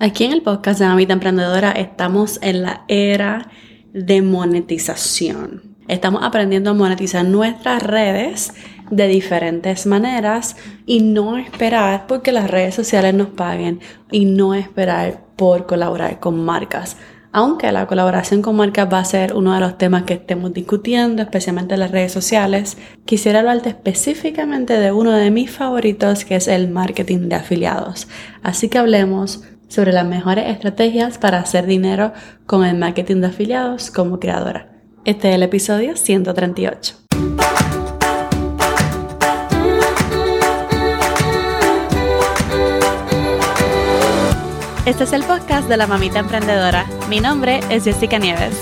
Aquí en el podcast de Mamita Emprendedora estamos en la era de monetización. Estamos aprendiendo a monetizar nuestras redes de diferentes maneras y no esperar porque las redes sociales nos paguen y no esperar por colaborar con marcas. Aunque la colaboración con marcas va a ser uno de los temas que estemos discutiendo, especialmente en las redes sociales, quisiera hablarte específicamente de uno de mis favoritos que es el marketing de afiliados. Así que hablemos sobre las mejores estrategias para hacer dinero con el marketing de afiliados como creadora. Este es el episodio 138. Este es el podcast de la mamita emprendedora. Mi nombre es Jessica Nieves.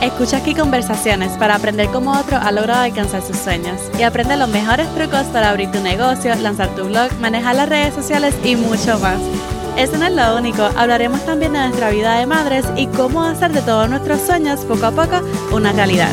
Escucha aquí conversaciones para aprender cómo otro ha logrado alcanzar sus sueños y aprende los mejores trucos para abrir tu negocio, lanzar tu blog, manejar las redes sociales y mucho más. Eso no es lo único, hablaremos también de nuestra vida de madres y cómo hacer de todos nuestros sueños poco a poco una realidad.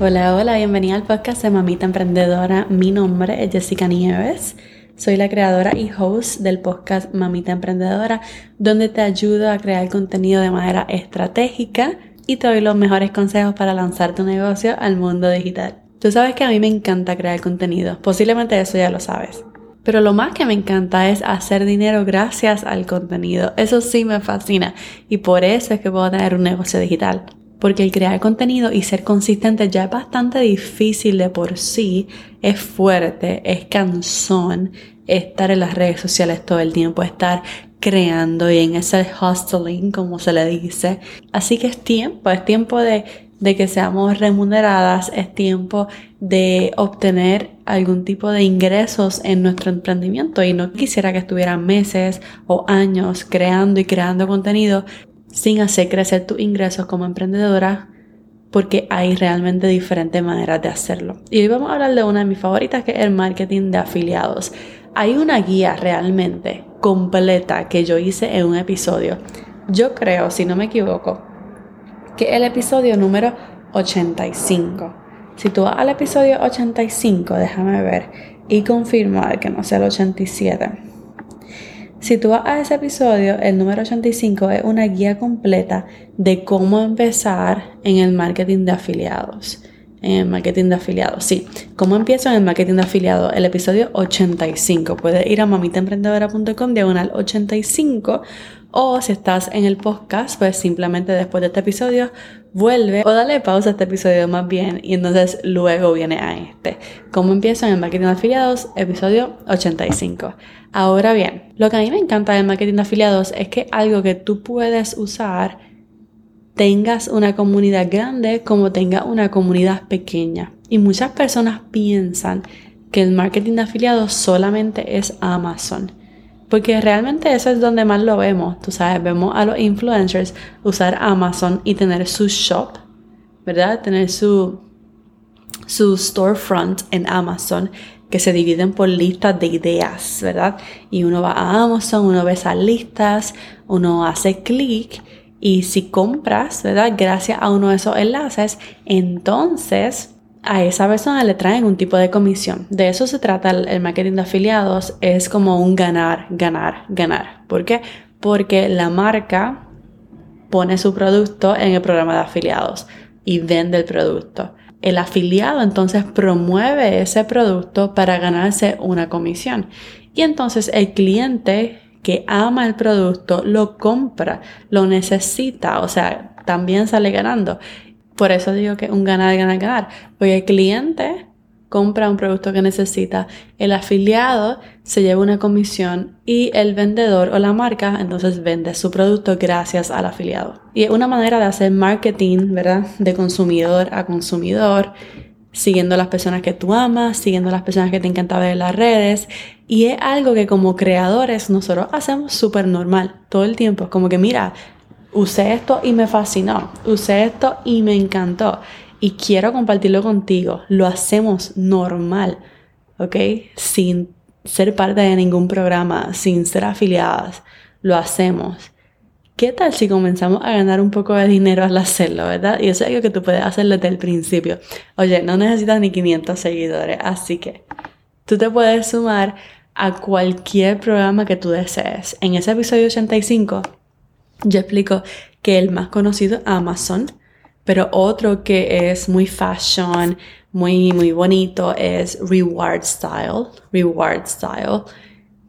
Hola, hola, bienvenida al podcast de Mamita Emprendedora. Mi nombre es Jessica Nieves. Soy la creadora y host del podcast Mamita Emprendedora, donde te ayudo a crear contenido de manera estratégica y te doy los mejores consejos para lanzar tu negocio al mundo digital. Tú sabes que a mí me encanta crear contenido, posiblemente eso ya lo sabes. Pero lo más que me encanta es hacer dinero gracias al contenido. Eso sí me fascina y por eso es que puedo tener un negocio digital. Porque el crear contenido y ser consistente ya es bastante difícil de por sí, es fuerte, es cansón estar en las redes sociales todo el tiempo, estar creando y en ese hustling, como se le dice. Así que es tiempo, es tiempo de de que seamos remuneradas, es tiempo de obtener algún tipo de ingresos en nuestro emprendimiento y no quisiera que estuvieran meses o años creando y creando contenido sin hacer crecer tus ingresos como emprendedora porque hay realmente diferentes maneras de hacerlo. Y hoy vamos a hablar de una de mis favoritas que es el marketing de afiliados. Hay una guía realmente completa que yo hice en un episodio. Yo creo, si no me equivoco, que es el episodio número 85. Si tú vas al episodio 85, déjame ver y confirmar que no sea el 87. Si tú vas a ese episodio, el número 85 es una guía completa de cómo empezar en el marketing de afiliados. En marketing de afiliados, sí. ¿Cómo empiezo en el marketing de afiliados? El episodio 85. Puedes ir a mamitaemprendedora.com diagonal 85 o si estás en el podcast, pues simplemente después de este episodio vuelve o dale pausa a este episodio más bien y entonces luego viene a este. ¿Cómo empiezo en el marketing de afiliados? Episodio 85. Ahora bien, lo que a mí me encanta del marketing de afiliados es que algo que tú puedes usar tengas una comunidad grande como tengas una comunidad pequeña. Y muchas personas piensan que el marketing de afiliados solamente es Amazon. Porque realmente eso es donde más lo vemos, tú sabes, vemos a los influencers usar Amazon y tener su shop, ¿verdad? Tener su, su storefront en Amazon que se dividen por listas de ideas, ¿verdad? Y uno va a Amazon, uno ve esas listas, uno hace clic y si compras, ¿verdad? Gracias a uno de esos enlaces, entonces a esa persona le traen un tipo de comisión. De eso se trata el, marketing de afiliados, es como un ganar, ganar, ganar. ¿Por qué? Porque la marca pone su producto en el programa de afiliados y vende el producto. El afiliado entonces promueve ese producto para ganarse una comisión. Y entonces el cliente que ama el producto lo compra, lo necesita, o sea, también sale ganando. Por eso digo que un ganar, ganar, ganar. Porque el cliente compra un producto que necesita, el afiliado se lleva una comisión y el vendedor o la marca entonces vende su producto gracias al afiliado. Y es una manera de hacer marketing, ¿verdad? De consumidor a consumidor, siguiendo las personas que tú amas, siguiendo las personas que te encanta ver en las redes. Y es algo que como creadores nosotros hacemos súper normal todo el tiempo. Como que mira, usé esto y me fascinó, usé esto y me encantó y quiero compartirlo contigo. Lo hacemos normal, ¿ok? Sin ser parte de ningún programa, sin ser afiliadas, lo hacemos. ¿Qué tal si comenzamos a ganar un poco de dinero al hacerlo, verdad? Y eso es algo que tú puedes hacer desde el principio. Oye, no necesitas ni 500 seguidores, así que tú te puedes sumar a cualquier programa que tú desees. En ese episodio 85 yo explico que el más conocido es Amazon, pero otro que es muy fashion, muy, muy bonito es Reward Style. Reward Style.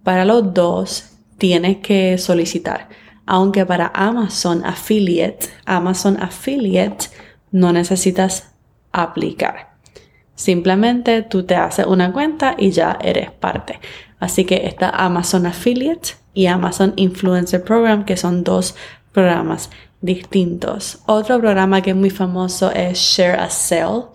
Para los dos tienes que solicitar. Aunque para Amazon Affiliate, Amazon Affiliate no necesitas aplicar. Simplemente tú te haces una cuenta y ya eres parte. Así que está Amazon Affiliate y Amazon Influencer Program, que son dos programas distintos. Otro programa que es muy famoso es Share a Sell.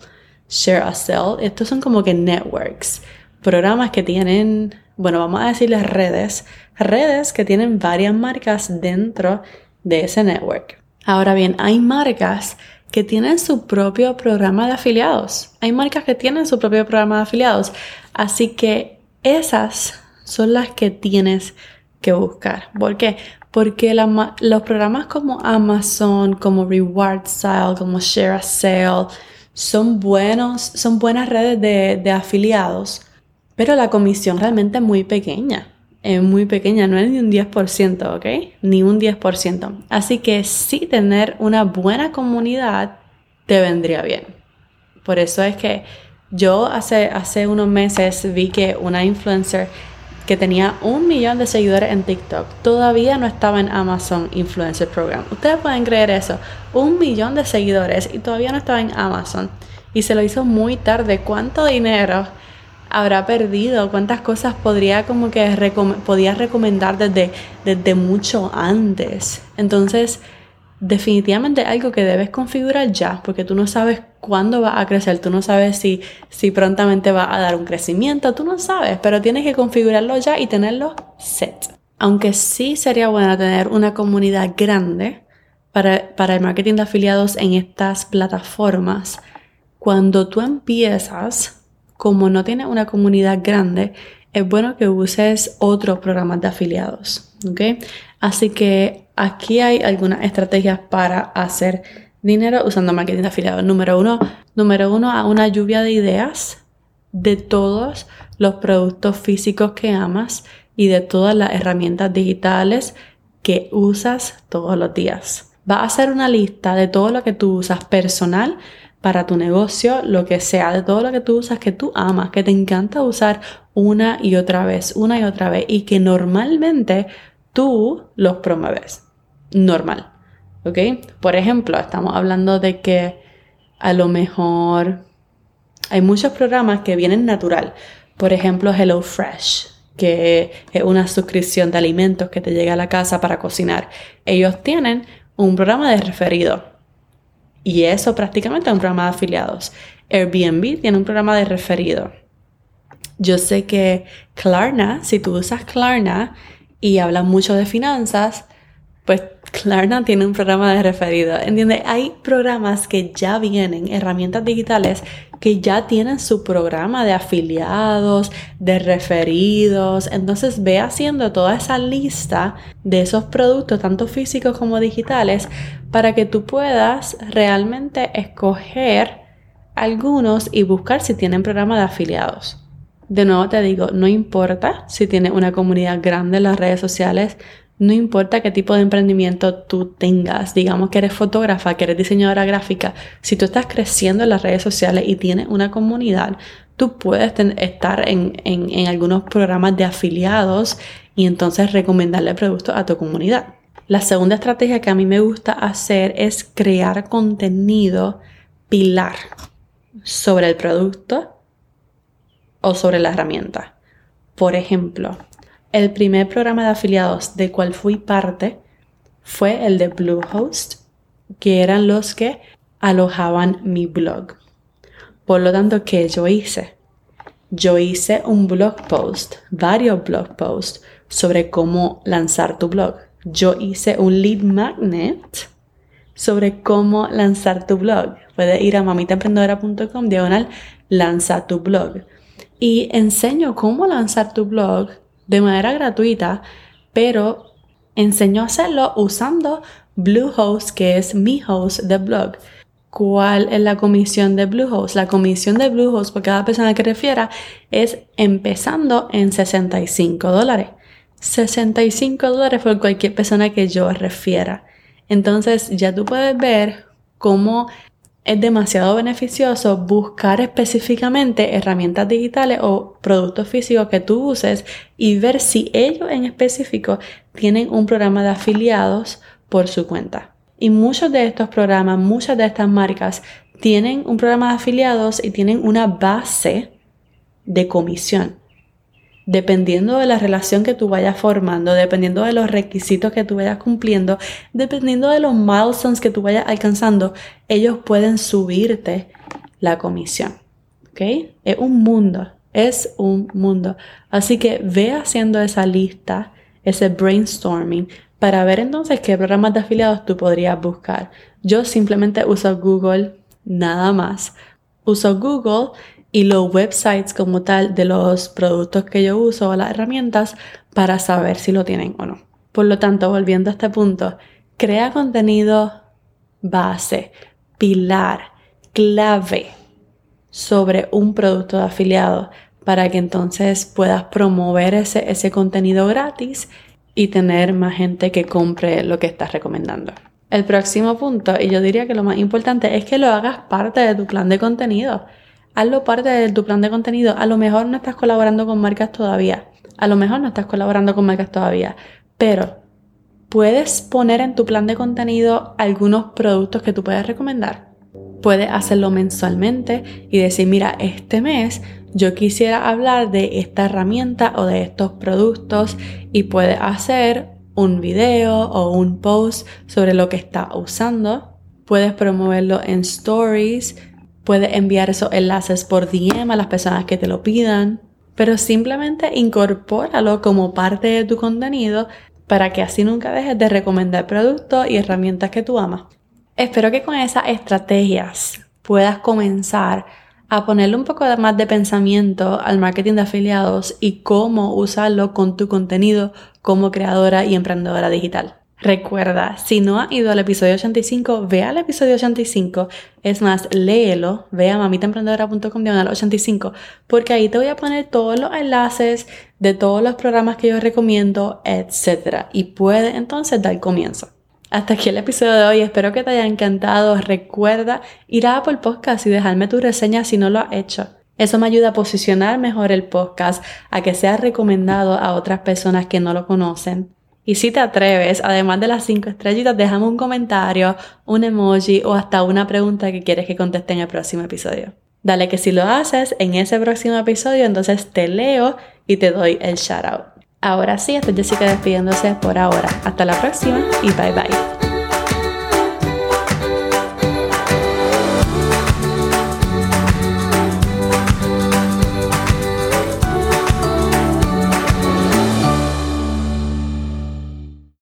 Share a Sell. Estos son como que networks. Programas que tienen, bueno, vamos a decirles redes. Redes que tienen varias marcas dentro de ese network. Ahora bien, hay marcas que tienen su propio programa de afiliados. Hay marcas que tienen su propio programa de afiliados. Así que esas son las que tienes que buscar. ¿Por qué? Porque los programas como Amazon, como Reward Style, como Share a Sale, son buenos, son buenas redes de, de afiliados, pero la comisión realmente es muy pequeña. Es muy pequeña, no es ni un 10%, ¿ok? Ni un 10%. Así que sí tener una buena comunidad te vendría bien. Por eso es que yo hace, hace unos meses vi que una influencer que tenía un millón de seguidores en TikTok, todavía no estaba en Amazon Influencer Program. Ustedes pueden creer eso, un millón de seguidores y todavía no estaba en Amazon. Y se lo hizo muy tarde. ¿Cuánto dinero habrá perdido? ¿Cuántas cosas podría como que podía recomendar desde, desde mucho antes? Entonces, definitivamente algo que debes configurar ya, porque tú no sabes cuándo va a crecer, tú no sabes si, si prontamente va a dar un crecimiento, tú no sabes, pero tienes que configurarlo ya y tenerlo set. Aunque sí sería bueno tener una comunidad grande para, para el marketing de afiliados en estas plataformas, cuando tú empiezas, como no tienes una comunidad grande, es bueno que uses otros programas de afiliados. Así que aquí hay algunas estrategias para hacer dinero usando marketing de afiliados. Número uno, número uno, a una lluvia de ideas de todos los productos físicos que amas y de todas las herramientas digitales que usas todos los días. Va a hacer una lista de todo lo que tú usas personal para tu negocio, lo que sea, de todo lo que tú usas que tú amas, que te encanta usar una y otra vez, una y otra vez y que normalmente tú los promueves. Normal. ¿Ok? Por ejemplo, estamos hablando de que a lo mejor hay muchos programas que vienen natural. Por ejemplo, HelloFresh, que es una suscripción de alimentos que te llega a la casa para cocinar. Ellos tienen un programa de referido. Y eso prácticamente es un programa de afiliados. Airbnb tiene un programa de referido. Yo sé que Klarna, si tú usas Klarna, y hablan mucho de finanzas, pues Klarna tiene un programa de referido. ¿Entiendes? Hay programas que ya vienen, herramientas digitales que ya tienen su programa de afiliados, de referidos. Entonces ve haciendo toda esa lista de esos productos, tanto físicos como digitales, para que tú puedas realmente escoger algunos y buscar si tienen programa de afiliados. De nuevo te digo, no importa si tienes una comunidad grande en las redes sociales, no importa qué tipo de emprendimiento tú tengas, digamos que eres fotógrafa, que eres diseñadora gráfica, si tú estás creciendo en las redes sociales y tienes una comunidad, tú puedes estar en, en algunos programas de afiliados y entonces recomendarle productos a tu comunidad. La segunda estrategia que a mí me gusta hacer es crear contenido pilar sobre el producto o sobre la herramienta. Por ejemplo, el primer programa de afiliados de cual fui parte fue el de Bluehost, que eran los que alojaban mi blog. Por lo tanto, ¿qué yo hice? Yo hice un blog post, varios blog posts sobre cómo lanzar tu blog. Yo hice un lead magnet sobre cómo lanzar tu blog. Puedes ir a mamitaemprendedora.com diagonal lanza tu blog y enseño cómo lanzar tu blog de manera gratuita, pero enseño a hacerlo usando Bluehost, que es mi host de blog. ¿Cuál es la comisión de Bluehost? La comisión de Bluehost por cada persona que refiera es empezando en 65 dólares. 65 dólares por cualquier persona que yo refiera. Entonces ya tú puedes ver cómo es demasiado beneficioso buscar específicamente herramientas digitales o productos físicos que tú uses y ver si ellos en específico tienen un programa de afiliados por su cuenta. Y muchos de estos programas, muchas de estas marcas tienen un programa de afiliados y tienen una base de comisión dependiendo de la relación que tú vayas formando, dependiendo de los requisitos que tú vayas cumpliendo, dependiendo de los milestones que tú vayas alcanzando, ellos pueden subirte la comisión. ¿Ok? Es un mundo, es un mundo. Así que ve haciendo esa lista, ese brainstorming, para ver entonces qué programas de afiliados tú podrías buscar. Yo simplemente uso Google, nada más. Uso Google y los websites como tal de los productos que yo uso o las herramientas para saber si lo tienen o no. Por lo tanto, volviendo a este punto, crea contenido base, pilar, clave sobre un producto de afiliado para que entonces puedas promover ese, ese contenido gratis y tener más gente que compre lo que estás recomendando. El próximo punto, y yo diría que lo más importante, es que lo hagas parte de tu plan de contenido hazlo parte de tu plan de contenido. A lo mejor no estás colaborando con marcas todavía. A lo mejor no estás colaborando con marcas todavía. Pero puedes poner en tu plan de contenido algunos productos que tú puedes recomendar. Puedes hacerlo mensualmente y decir, mira, este mes yo quisiera hablar de esta herramienta o de estos productos y puedes hacer un video o un post sobre lo que estás usando. Puedes promoverlo en stories, Puedes enviar esos enlaces por DM a las personas que te lo pidan, pero simplemente incorpóralo como parte de tu contenido para que así nunca dejes de recomendar productos y herramientas que tú amas. Espero que con esas estrategias puedas comenzar a ponerle un poco más de pensamiento al marketing de afiliados y cómo usarlo con tu contenido como creadora y emprendedora digital. Recuerda, si no has ido al episodio 85, ve al episodio 85. Es más, léelo, ve a mamitaemprendedora.com al 85, porque ahí te voy a poner todos los enlaces de todos los programas que yo recomiendo, etc. Y puedes entonces dar comienzo. Hasta aquí el episodio de hoy, espero que te haya encantado. Recuerda ir a Apple Podcast y dejarme tu reseña si no lo has hecho. Eso me ayuda a posicionar mejor el podcast, a que sea recomendado a otras personas que no lo conocen. Y si te atreves, además de las cinco estrellitas, déjame un comentario, un emoji o hasta una pregunta que quieres que conteste en el próximo episodio. Dale que si lo haces en ese próximo episodio, entonces te leo y te doy el shout out. Ahora sí, estoy Jessica despidiéndose por ahora. Hasta la próxima y bye bye.